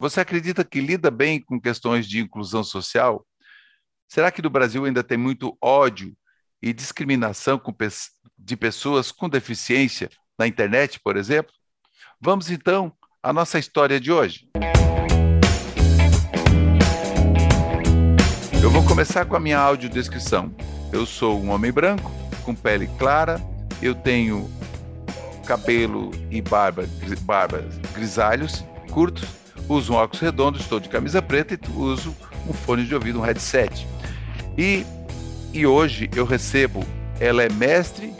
Você acredita que lida bem com questões de inclusão social? Será que no Brasil ainda tem muito ódio e discriminação de pessoas com deficiência na internet, por exemplo? Vamos então à nossa história de hoje. Eu vou começar com a minha audiodescrição. Eu sou um homem branco, com pele clara, eu tenho cabelo e barba, barba grisalhos, curtos, uso um óculos redondo, estou de camisa preta e uso um fone de ouvido, um headset. E, e hoje eu recebo, ela é mestre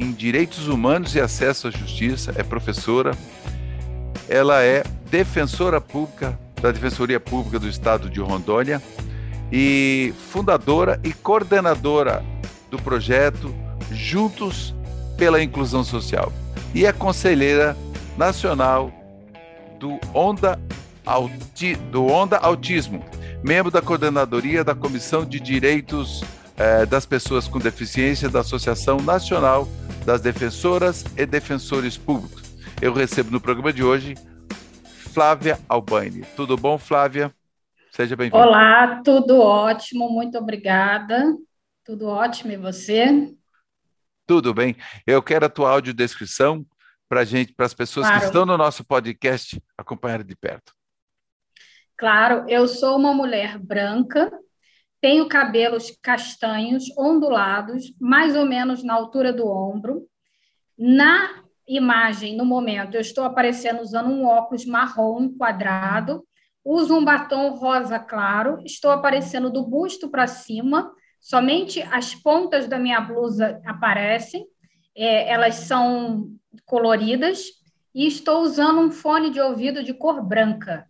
em Direitos Humanos e Acesso à Justiça, é professora, ela é defensora pública da Defensoria Pública do Estado de Rondônia e fundadora e coordenadora do projeto Juntos pela Inclusão Social e é conselheira nacional do Onda, Auti, do Onda Autismo, membro da coordenadoria da Comissão de Direitos eh, das Pessoas com Deficiência da Associação Nacional das Defensoras e Defensores Públicos. Eu recebo no programa de hoje Flávia Albani. Tudo bom, Flávia? Seja bem-vinda. Olá, tudo ótimo, muito obrigada. Tudo ótimo, e você? Tudo bem. Eu quero a tua audiodescrição para gente, para as pessoas claro. que estão no nosso podcast acompanhar de perto. Claro, eu sou uma mulher branca, tenho cabelos castanhos, ondulados, mais ou menos na altura do ombro. Na imagem, no momento, eu estou aparecendo usando um óculos marrom quadrado, uso um batom rosa claro, estou aparecendo do busto para cima, somente as pontas da minha blusa aparecem, é, elas são coloridas, e estou usando um fone de ouvido de cor branca.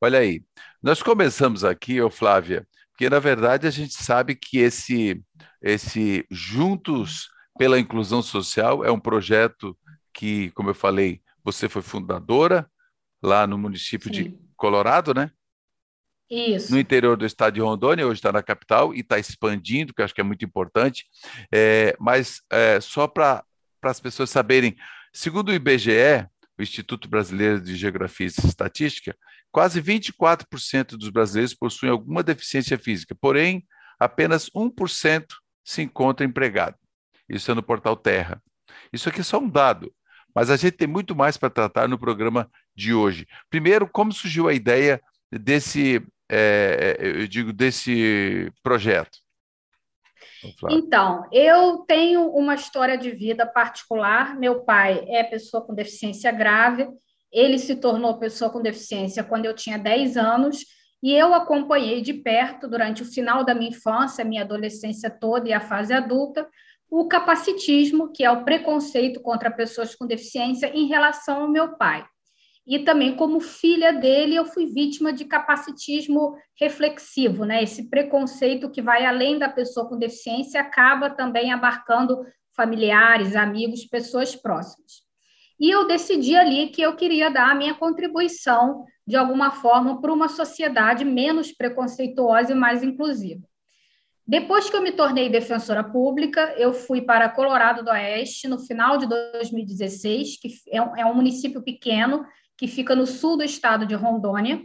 Olha aí, nós começamos aqui, ô Flávia, porque na verdade a gente sabe que esse, esse Juntos pela Inclusão Social é um projeto que, como eu falei, você foi fundadora lá no município Sim. de Colorado, né? Isso. no interior do estado de Rondônia, hoje está na capital e está expandindo, que eu acho que é muito importante. É, mas é, só para as pessoas saberem, segundo o IBGE, o Instituto Brasileiro de Geografia e Estatística, quase 24% dos brasileiros possuem alguma deficiência física, porém, apenas 1% se encontra empregado. Isso é no portal Terra. Isso aqui é só um dado, mas a gente tem muito mais para tratar no programa de hoje. Primeiro, como surgiu a ideia desse é, é, eu digo, desse projeto? Então, eu tenho uma história de vida particular. Meu pai é pessoa com deficiência grave. Ele se tornou pessoa com deficiência quando eu tinha 10 anos e eu acompanhei de perto durante o final da minha infância, minha adolescência toda e a fase adulta, o capacitismo, que é o preconceito contra pessoas com deficiência em relação ao meu pai e também como filha dele eu fui vítima de capacitismo reflexivo, né? Esse preconceito que vai além da pessoa com deficiência acaba também abarcando familiares, amigos, pessoas próximas. E eu decidi ali que eu queria dar a minha contribuição de alguma forma para uma sociedade menos preconceituosa e mais inclusiva. Depois que eu me tornei defensora pública, eu fui para Colorado do Oeste no final de 2016, que é um, é um município pequeno que fica no sul do estado de Rondônia.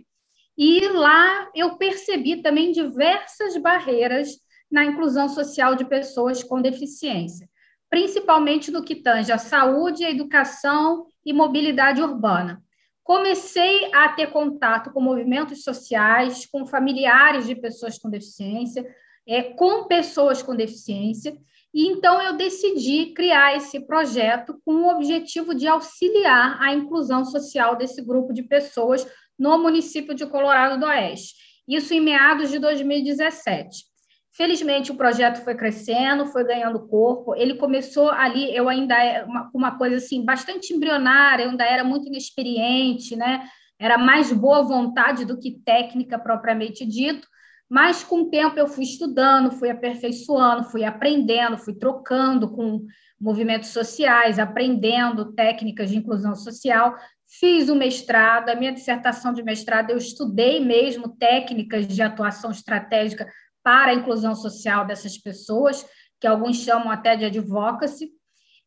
E lá eu percebi também diversas barreiras na inclusão social de pessoas com deficiência, principalmente no que tange a saúde, a educação e mobilidade urbana. Comecei a ter contato com movimentos sociais, com familiares de pessoas com deficiência, é, com pessoas com deficiência, e então eu decidi criar esse projeto com o objetivo de auxiliar a inclusão social desse grupo de pessoas no município de Colorado do Oeste. Isso em meados de 2017. Felizmente o projeto foi crescendo, foi ganhando corpo. Ele começou ali, eu ainda era uma, uma coisa assim bastante embrionária, eu ainda era muito inexperiente, né? Era mais boa vontade do que técnica propriamente dito. Mas com o tempo eu fui estudando, fui aperfeiçoando, fui aprendendo, fui trocando com movimentos sociais, aprendendo técnicas de inclusão social. Fiz o mestrado, a minha dissertação de mestrado, eu estudei mesmo técnicas de atuação estratégica para a inclusão social dessas pessoas, que alguns chamam até de advocacy.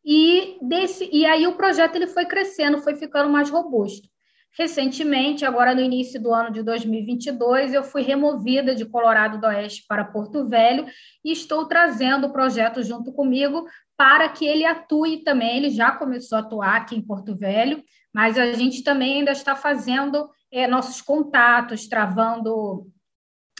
E, desse, e aí o projeto ele foi crescendo, foi ficando mais robusto. Recentemente, agora no início do ano de 2022, eu fui removida de Colorado do Oeste para Porto Velho e estou trazendo o projeto junto comigo para que ele atue também. Ele já começou a atuar aqui em Porto Velho, mas a gente também ainda está fazendo é, nossos contatos, travando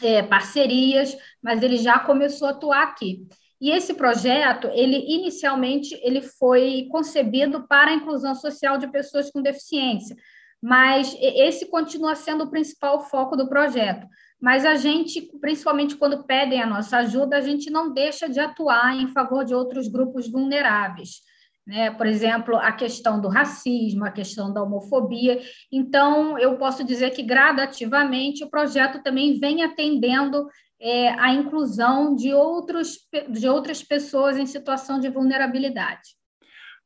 é, parcerias, mas ele já começou a atuar aqui. E esse projeto, ele inicialmente ele foi concebido para a inclusão social de pessoas com deficiência, mas esse continua sendo o principal foco do projeto. Mas a gente, principalmente quando pedem a nossa ajuda, a gente não deixa de atuar em favor de outros grupos vulneráveis. Né? Por exemplo, a questão do racismo, a questão da homofobia. Então, eu posso dizer que gradativamente o projeto também vem atendendo é, a inclusão de, outros, de outras pessoas em situação de vulnerabilidade.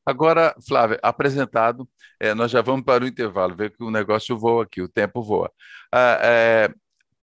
Agora, Flávia, apresentado, é, nós já vamos para o intervalo, ver que o negócio voa aqui, o tempo voa. Ah, é,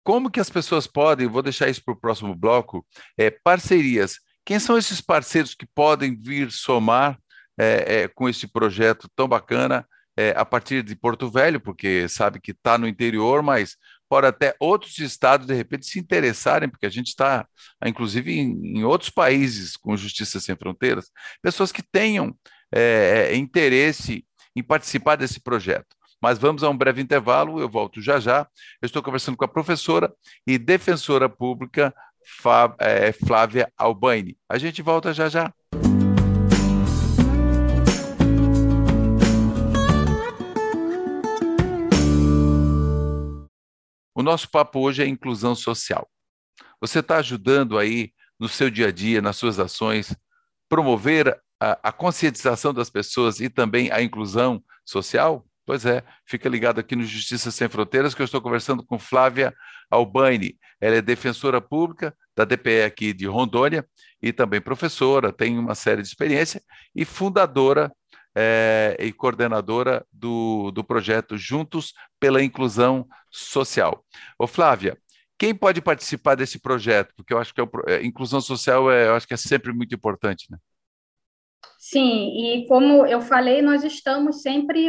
como que as pessoas podem, vou deixar isso para o próximo bloco, é, parcerias. Quem são esses parceiros que podem vir somar é, é, com esse projeto tão bacana é, a partir de Porto Velho, porque sabe que está no interior, mas pode até outros estados, de repente, se interessarem, porque a gente está, inclusive, em, em, outros países com Justiça Sem Fronteiras, pessoas que tenham é, é, interesse em participar desse projeto. Mas vamos a um breve intervalo, eu volto já já. Eu estou conversando com a professora e defensora pública é, Flávia Albaine. A gente volta já já. O nosso papo hoje é inclusão social. Você está ajudando aí no seu dia a dia, nas suas ações, promover a, a, conscientização das pessoas e também a inclusão social? Pois é, fica ligado aqui no Justiça Sem Fronteiras, que eu estou conversando com Flávia Albani. Ela é defensora pública da DPE aqui de Rondônia e também professora, tem uma série de experiência e fundadora é, e coordenadora do, do projeto Juntos pela Inclusão Social. Ô Flávia, quem pode participar desse projeto? Porque eu acho que a é, é, inclusão social é, eu acho que é sempre muito importante, né? Sim, e como eu falei, nós estamos sempre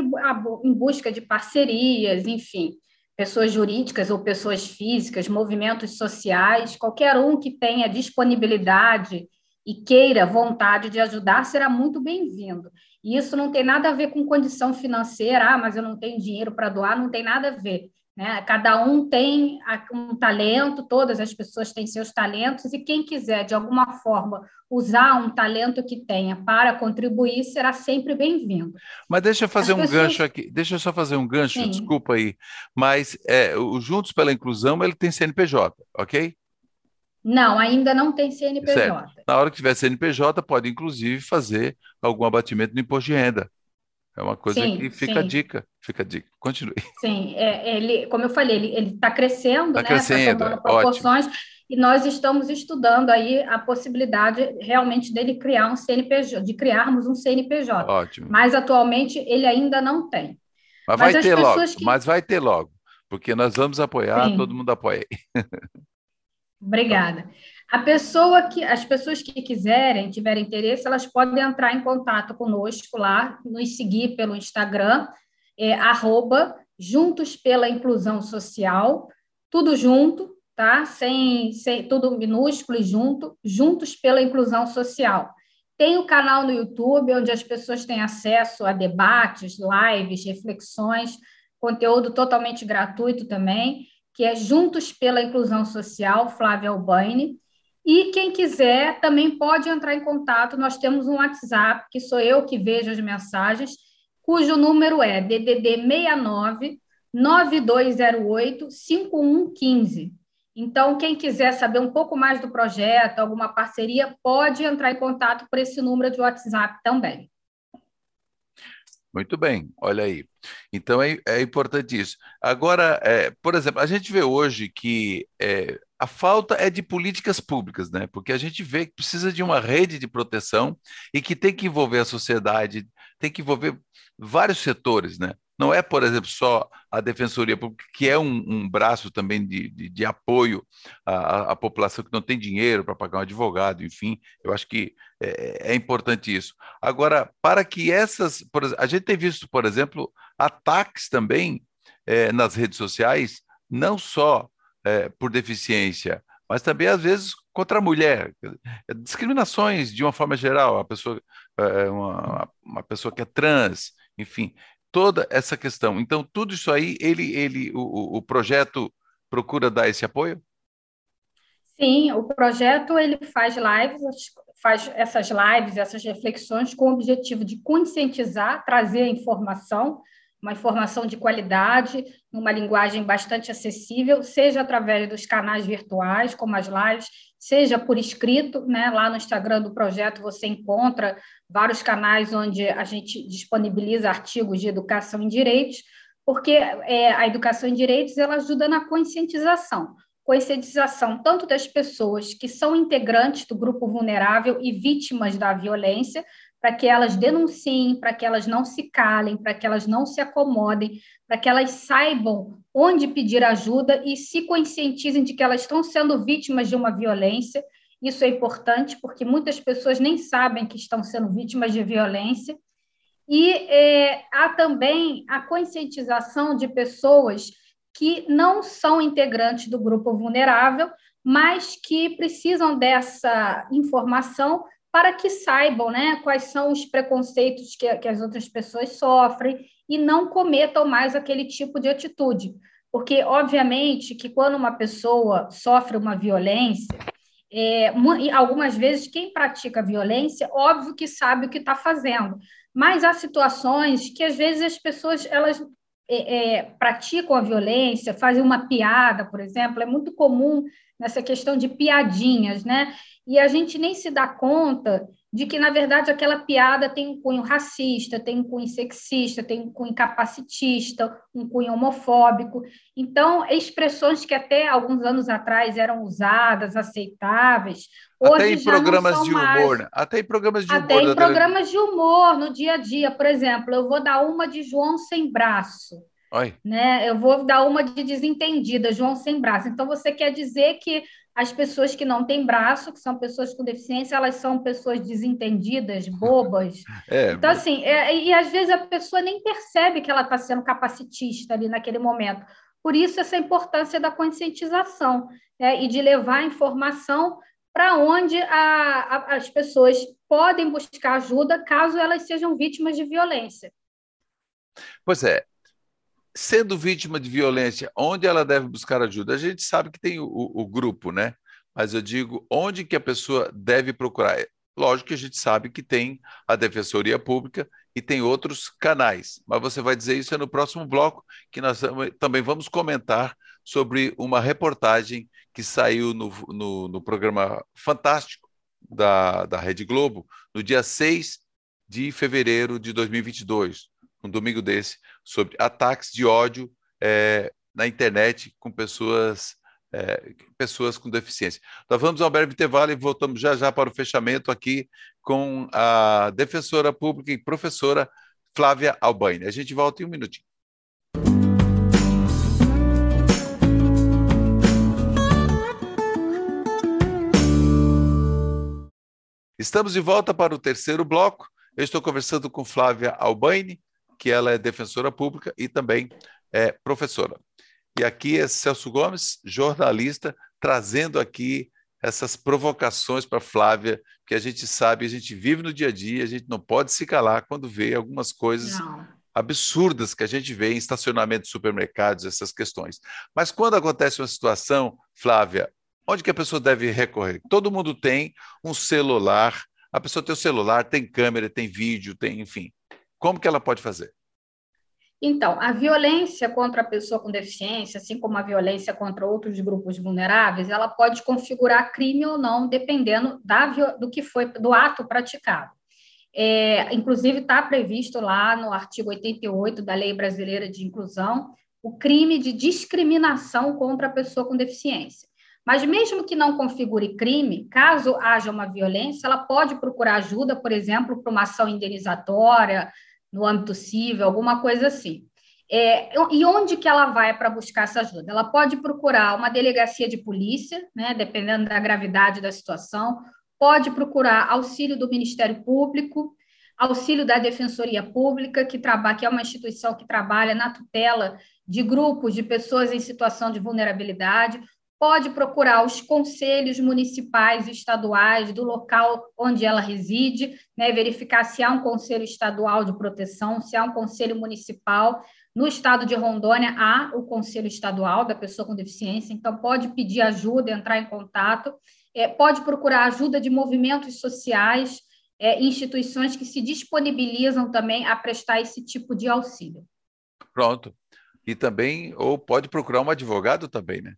em busca de parcerias, enfim, pessoas jurídicas ou pessoas físicas, movimentos sociais, qualquer um que tenha disponibilidade e queira vontade de ajudar será muito bem-vindo. E isso não tem nada a ver com condição financeira, ah, mas eu não tenho dinheiro para doar, não tem nada a ver. Né? Cada um tem um talento, todas as pessoas têm seus talentos, e quem quiser, de alguma forma, usar um talento que tenha para contribuir, será sempre bem-vindo. Mas deixa eu fazer as um pessoas... gancho aqui, deixa eu só fazer um gancho, Sim. desculpa aí, mas é, o Juntos pela Inclusão, ele tem CNPJ, ok? Não, ainda não tem CNPJ. Certo. Na hora que tiver CNPJ, pode inclusive fazer algum abatimento no imposto de renda. É uma coisa sim, que fica sim. a dica, fica a dica. Continue. Sim, é, ele, como eu falei, ele está crescendo, tá né? Está tomando proporções, ótimo. e nós estamos estudando aí a possibilidade realmente dele criar um CNPJ, de criarmos um CNPJ. Ótimo. Mas atualmente ele ainda não tem. Mas, mas vai ter logo, que... mas vai ter logo, porque nós vamos apoiar, sim. todo mundo apoia. Obrigada. A pessoa que, as pessoas que quiserem, tiverem interesse, elas podem entrar em contato conosco lá, nos seguir pelo Instagram, é, arroba Juntos pela Inclusão Social, tudo junto, tá? Sem, sem tudo minúsculo e junto, Juntos pela Inclusão Social. Tem o canal no YouTube, onde as pessoas têm acesso a debates, lives, reflexões, conteúdo totalmente gratuito também que é Juntos pela Inclusão Social, Flávia Albaine. E quem quiser também pode entrar em contato. Nós temos um WhatsApp, que sou eu que vejo as mensagens, cujo número é DDD 69 9208 5115. Então, quem quiser saber um pouco mais do projeto, alguma parceria, pode entrar em contato por esse número de WhatsApp também. Muito bem, olha aí. Então é, é importante isso. Agora, é, por exemplo, a gente vê hoje que é, a falta é de políticas públicas, né? Porque a gente vê que precisa de uma rede de proteção e que tem que envolver a sociedade, tem que envolver vários setores, né? Não é, por exemplo, só a Defensoria Pública, que é um, um braço também de, de, de apoio à, à, população que não tem dinheiro para pagar um advogado, enfim, eu acho que é, é importante isso. Agora, para que essas. Exemplo, a gente tem visto, por exemplo, ataques também é, nas redes sociais, não só é, por deficiência, mas também, às vezes, contra a mulher. Discriminações, de uma forma geral, a pessoa, é, uma, uma pessoa que é trans, enfim, toda essa questão. Então, tudo isso aí, ele, ele, o, o projeto procura dar esse apoio? Sim, o projeto ele faz lives, faz essas lives, essas reflexões com o objetivo de conscientizar, trazer informação, uma informação de qualidade, numa linguagem bastante acessível, seja através dos canais virtuais, como as lives, seja por escrito, né? Lá no Instagram do projeto você encontra vários canais onde a gente disponibiliza artigos de educação em direitos, porque é, a educação em direitos ela ajuda na conscientização conscientização tanto das pessoas que são integrantes do grupo vulnerável e vítimas da violência, para que elas denunciem, para que elas não se calem, para que elas não se acomodem, para que elas saibam onde pedir ajuda e se conscientizem de que elas estão sendo vítimas de uma violência. Isso é importante porque muitas pessoas nem sabem que estão sendo vítimas de violência. E é, há também a conscientização de pessoas que não são integrantes do grupo vulnerável, mas que precisam dessa informação para que saibam né, quais são os preconceitos que, que as outras pessoas sofrem e não cometam mais aquele tipo de atitude. Porque, obviamente, que quando uma pessoa sofre uma violência, é, algumas vezes quem pratica violência, óbvio que sabe o que está fazendo, mas há situações que às vezes as pessoas elas é, praticam a violência, fazem uma piada, por exemplo, é muito comum nessa questão de piadinhas, né? E a gente nem se dá conta de que, na verdade, aquela piada tem um cunho racista, tem um cunho sexista, tem um cunho capacitista, um cunho homofóbico. Então, expressões que até alguns anos atrás eram usadas, aceitáveis, até em programas de humor, né? até em programas de até humor. Até em programas de humor, no dia a dia. Por exemplo, eu vou dar uma de João sem braço. Oi. Né? Eu vou dar uma de desentendida, João sem braço. Então, você quer dizer que as pessoas que não têm braço, que são pessoas com deficiência, elas são pessoas desentendidas, bobas. É, então, assim, é, e às vezes a pessoa nem percebe que ela está sendo capacitista ali naquele momento. Por isso, essa importância da conscientização né? e de levar a informação para onde a, a, as pessoas podem buscar ajuda caso elas sejam vítimas de violência. Pois é, sendo vítima de violência, onde ela deve buscar ajuda? A gente sabe que tem o, o, grupo, né? Mas eu digo, onde que a pessoa deve procurar? Lógico que a gente sabe que tem a Defensoria Pública e tem outros canais, mas você vai dizer isso no próximo bloco, que nós também vamos comentar sobre uma reportagem que saiu no, no, no programa Fantástico da, da Rede Globo, no dia 6 de fevereiro de 2022, um domingo desse, sobre ataques de ódio é, na internet com pessoas, é, pessoas com deficiência. Nós vamos a um breve intervalo e voltamos já já para o fechamento aqui com a defensora pública e professora Flávia Albaine. A gente volta em um minutinho. Estamos de volta para o terceiro bloco. Eu estou conversando com Flávia Albaine, que ela é defensora pública e também é professora. E aqui é Celso Gomes, jornalista, trazendo aqui essas provocações para Flávia, que a gente sabe, a gente vive no dia a dia, a gente não pode se calar quando vê algumas coisas não. absurdas que a gente vê em estacionamento de supermercados, essas questões. Mas quando acontece uma situação, Flávia, onde que a pessoa deve recorrer? Todo mundo tem um celular, a pessoa tem o celular, tem câmera, tem vídeo, tem, enfim. Como que ela pode fazer? Então, a violência contra a pessoa com deficiência, assim como a violência contra outros grupos vulneráveis, ela pode configurar crime ou não, dependendo da, do que foi do ato praticado. É, inclusive, está previsto lá no artigo 88 da Lei Brasileira de Inclusão o crime de discriminação contra a pessoa com deficiência. Mas, mesmo que não configure crime, caso haja uma violência, ela pode procurar ajuda, por exemplo, para uma ação indenizatória, no âmbito civil, alguma coisa assim. É, e onde que ela vai para buscar essa ajuda? Ela pode procurar uma delegacia de polícia, né, dependendo da gravidade da situação, pode procurar auxílio do Ministério Público, auxílio da Defensoria Pública, que, trabalha, que é uma instituição que trabalha na tutela de grupos de pessoas em situação de vulnerabilidade, pode procurar os conselhos municipais e estaduais do local onde ela reside, né, verificar se há um conselho estadual de proteção, se há um conselho municipal. No estado de Rondônia, há o conselho estadual da pessoa com deficiência, então pode pedir ajuda, entrar em contato, é, pode procurar ajuda de movimentos sociais, é, instituições que se disponibilizam também a prestar esse tipo de auxílio. Pronto. E também, ou pode procurar um advogado também, né?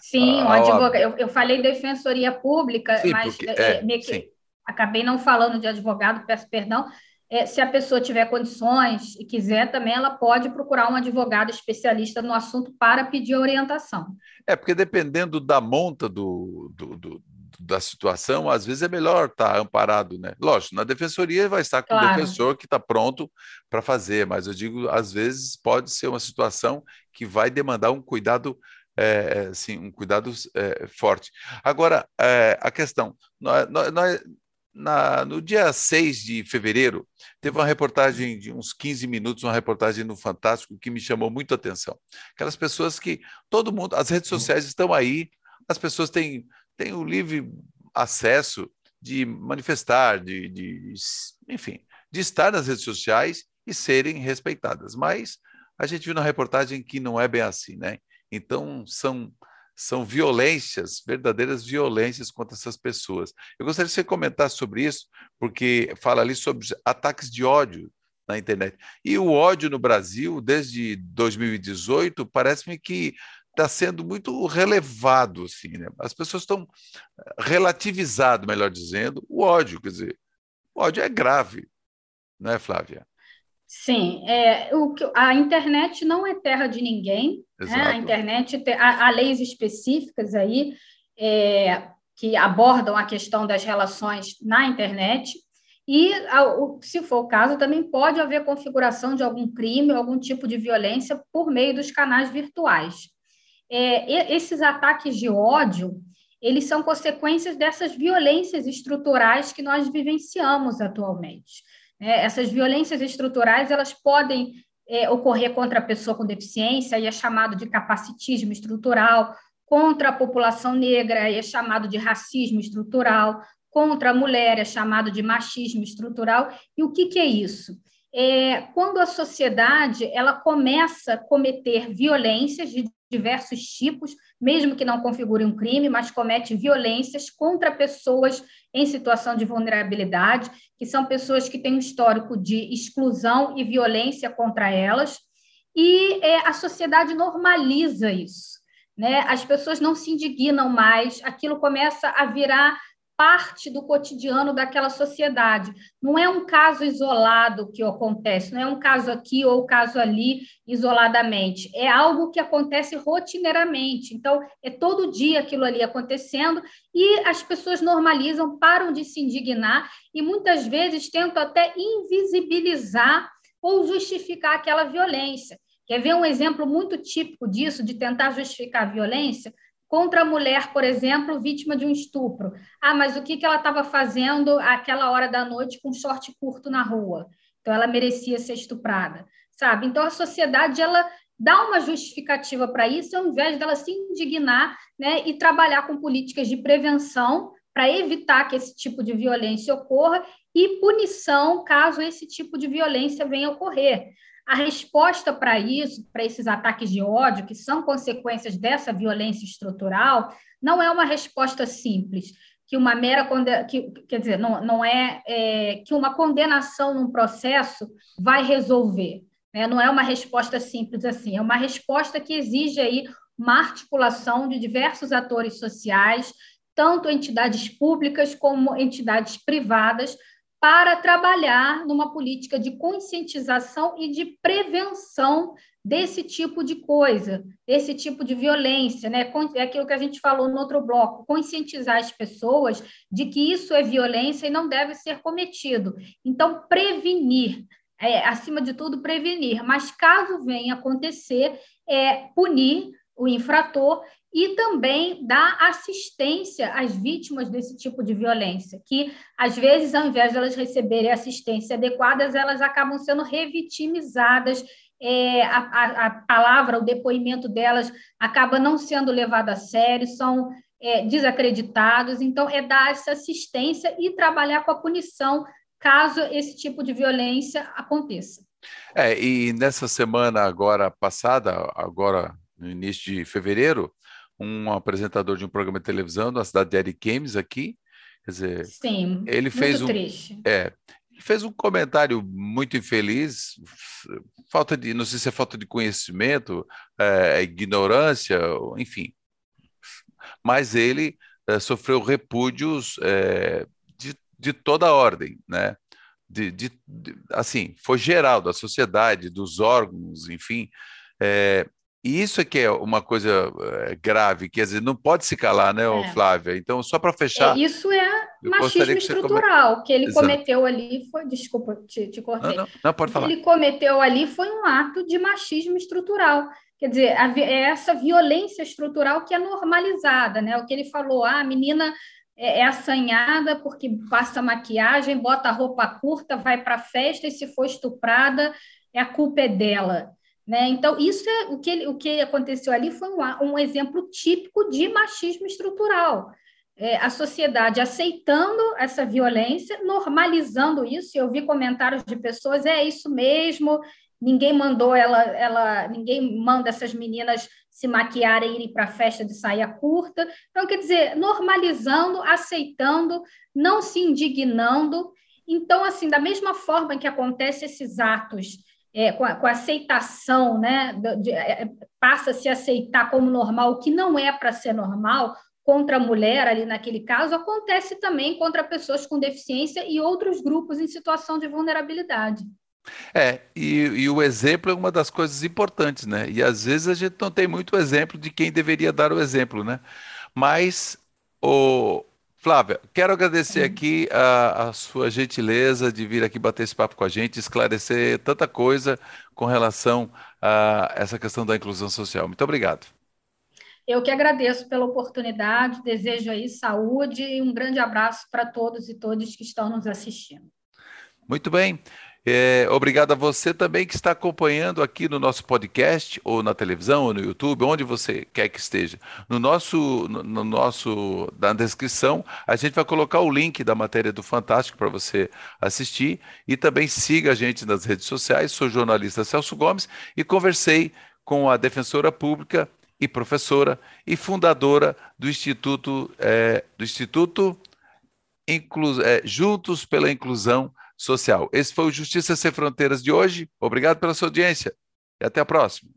Sim, um advogado. Eu, eu falei defensoria pública, sim, mas porque, é, é, que, acabei não falando de advogado, peço perdão. É, se a pessoa tiver condições e quiser também, ela pode procurar um advogado especialista no assunto para pedir orientação. É, porque dependendo da monta do, do, do da situação, às vezes é melhor estar amparado, né? Lógico, na defensoria vai estar com claro. o defensor que está pronto para fazer, mas eu digo, às vezes pode ser uma situação que vai demandar um cuidado é, assim, um cuidado é, forte. Agora, é, a questão, nós, nós, na, no dia 6 de fevereiro, teve uma reportagem de uns 15 minutos, uma reportagem no Fantástico que me chamou muito a atenção. Aquelas pessoas que todo mundo, as redes sociais estão aí, as pessoas têm, têm o livre acesso de manifestar, de, de enfim, de estar nas redes sociais e serem respeitadas. Mas a gente viu na reportagem que não é bem assim, né? Então, são, são violências, verdadeiras violências contra essas pessoas. Eu gostaria que você comentasse sobre isso, porque fala ali sobre ataques de ódio na internet. E o ódio no Brasil, desde 2018, parece-me que está sendo muito relevado. Assim, né? As pessoas estão relativizando, melhor dizendo, o ódio. Quer dizer, o ódio é grave, não é, Flávia? Sim, é, o, a internet não é terra de ninguém. Né? A internet há, há leis específicas aí é, que abordam a questão das relações na internet. E, se for o caso, também pode haver configuração de algum crime, algum tipo de violência por meio dos canais virtuais. É, esses ataques de ódio, eles são consequências dessas violências estruturais que nós vivenciamos atualmente. É, essas violências estruturais elas podem é, ocorrer contra a pessoa com deficiência, e é chamado de capacitismo estrutural, contra a população negra, e é chamado de racismo estrutural, contra a mulher, é chamado de machismo estrutural. E o que, que é isso? É, quando a sociedade ela começa a cometer violências de diversos tipos, mesmo que não configure um crime, mas comete violências contra pessoas em situação de vulnerabilidade, que são pessoas que têm um histórico de exclusão e violência contra elas, e é, a sociedade normaliza isso. Né? As pessoas não se indignam mais, aquilo começa a virar parte do cotidiano daquela sociedade. Não é um caso isolado que acontece, não é um caso aqui ou caso ali isoladamente. É algo que acontece rotineiramente. Então, é todo dia aquilo ali acontecendo e as pessoas normalizam, param de se indignar e muitas vezes tentam até invisibilizar ou justificar aquela violência. Quer ver um exemplo muito típico disso, de tentar justificar a violência? Contra a mulher, por exemplo, vítima de um estupro. Ah, mas o que, que ela estava fazendo àquela hora da noite com short curto na rua? Então, ela merecia ser estuprada, sabe? Então, a sociedade, ela dá uma justificativa para isso, ao invés dela se indignar né, e trabalhar com políticas de prevenção para evitar que esse tipo de violência ocorra e punição caso esse tipo de violência venha a ocorrer. A resposta para isso, para esses ataques de ódio, que são consequências dessa violência estrutural, não é uma resposta simples, que uma mera que, quer dizer, não, não é, é que uma condenação num processo vai resolver. Né? Não é uma resposta simples assim, é uma resposta que exige aí uma articulação de diversos atores sociais, tanto entidades públicas como entidades privadas, para trabalhar numa política de conscientização e de prevenção desse tipo de coisa, desse tipo de violência, né? É aquilo que a gente falou no outro bloco, conscientizar as pessoas de que isso é violência e não deve ser cometido. Então, prevenir, é, acima de tudo, prevenir. Mas caso venha acontecer, é punir o infrator e também dar assistência às vítimas desse tipo de violência, que às vezes, ao invés de elas receberem assistência adequada, elas acabam sendo revitimizadas é, a, a, a, palavra, o depoimento delas acaba não sendo levado a sério, são é, desacreditados. Então, é dar essa assistência e trabalhar com a punição caso esse tipo de violência aconteça. É, e nessa semana agora passada, agora no início de fevereiro, um apresentador de um programa de televisão da cidade de Ariquemes aqui, quer dizer, Sim, ele fez um, triste. É, fez um comentário muito infeliz, falta de, não sei se é falta de conhecimento, é, ignorância, enfim. Mas ele é, sofreu repúdios é, de, de toda a ordem, né? De, de, de, assim, foi geral da sociedade, dos órgãos, enfim. É, e isso é que é uma coisa é, grave, quer dizer, não pode se calar, né, é. Flávia? Então, só para fechar. É, isso é machismo estrutural. O que ele Exato. cometeu ali foi. Desculpa, te, te cortei. Não, não, não, pode falar. O que ele cometeu ali foi um ato de machismo estrutural. Quer dizer, a, é essa violência estrutural que é normalizada, né? O que ele falou, ah, a menina é, é assanhada porque passa maquiagem, bota roupa curta, vai para a festa e se for estuprada, é a culpa é dela. Né? Então, isso é o que, o que aconteceu ali foi um, um exemplo típico de machismo estrutural. É, a sociedade aceitando essa violência, normalizando isso. Eu vi comentários de pessoas: é isso mesmo, ninguém mandou ela, ela ninguém manda essas meninas se maquiarem e irem para a festa de saia curta. Então, quer dizer, normalizando, aceitando, não se indignando. Então, assim, da mesma forma que acontecem esses atos é, com, a, com, a, aceitação, né, de, é, é, passa a se aceitar como normal o que não é para ser normal contra a mulher ali naquele caso, acontece também contra pessoas com deficiência e outros grupos em situação de vulnerabilidade. É, e, e, o exemplo é uma das coisas importantes, né? E às vezes a gente não tem muito exemplo de quem deveria dar o exemplo, né? Mas o, Flávia, quero agradecer uhum. aqui a, a, sua gentileza de vir aqui bater esse papo com a gente, esclarecer tanta coisa com relação a essa questão da inclusão social. Muito obrigado. Eu que agradeço pela oportunidade, desejo aí saúde e um grande abraço para todos e todas que estão nos assistindo. Muito bem. É, obrigado a você também que está acompanhando aqui no nosso podcast, ou na televisão, ou no YouTube, onde você quer que esteja. No nosso, no, no nosso, na descrição, a gente vai colocar o link da matéria do Fantástico para você assistir e também siga a gente nas redes sociais. Sou jornalista Celso Gomes e conversei com a defensora pública e professora e fundadora do Instituto, é, do Instituto Inclu é, Juntos pela Inclusão social. Esse foi o Justiça Sem Fronteiras de hoje. Obrigado pela sua audiência e até a próxima.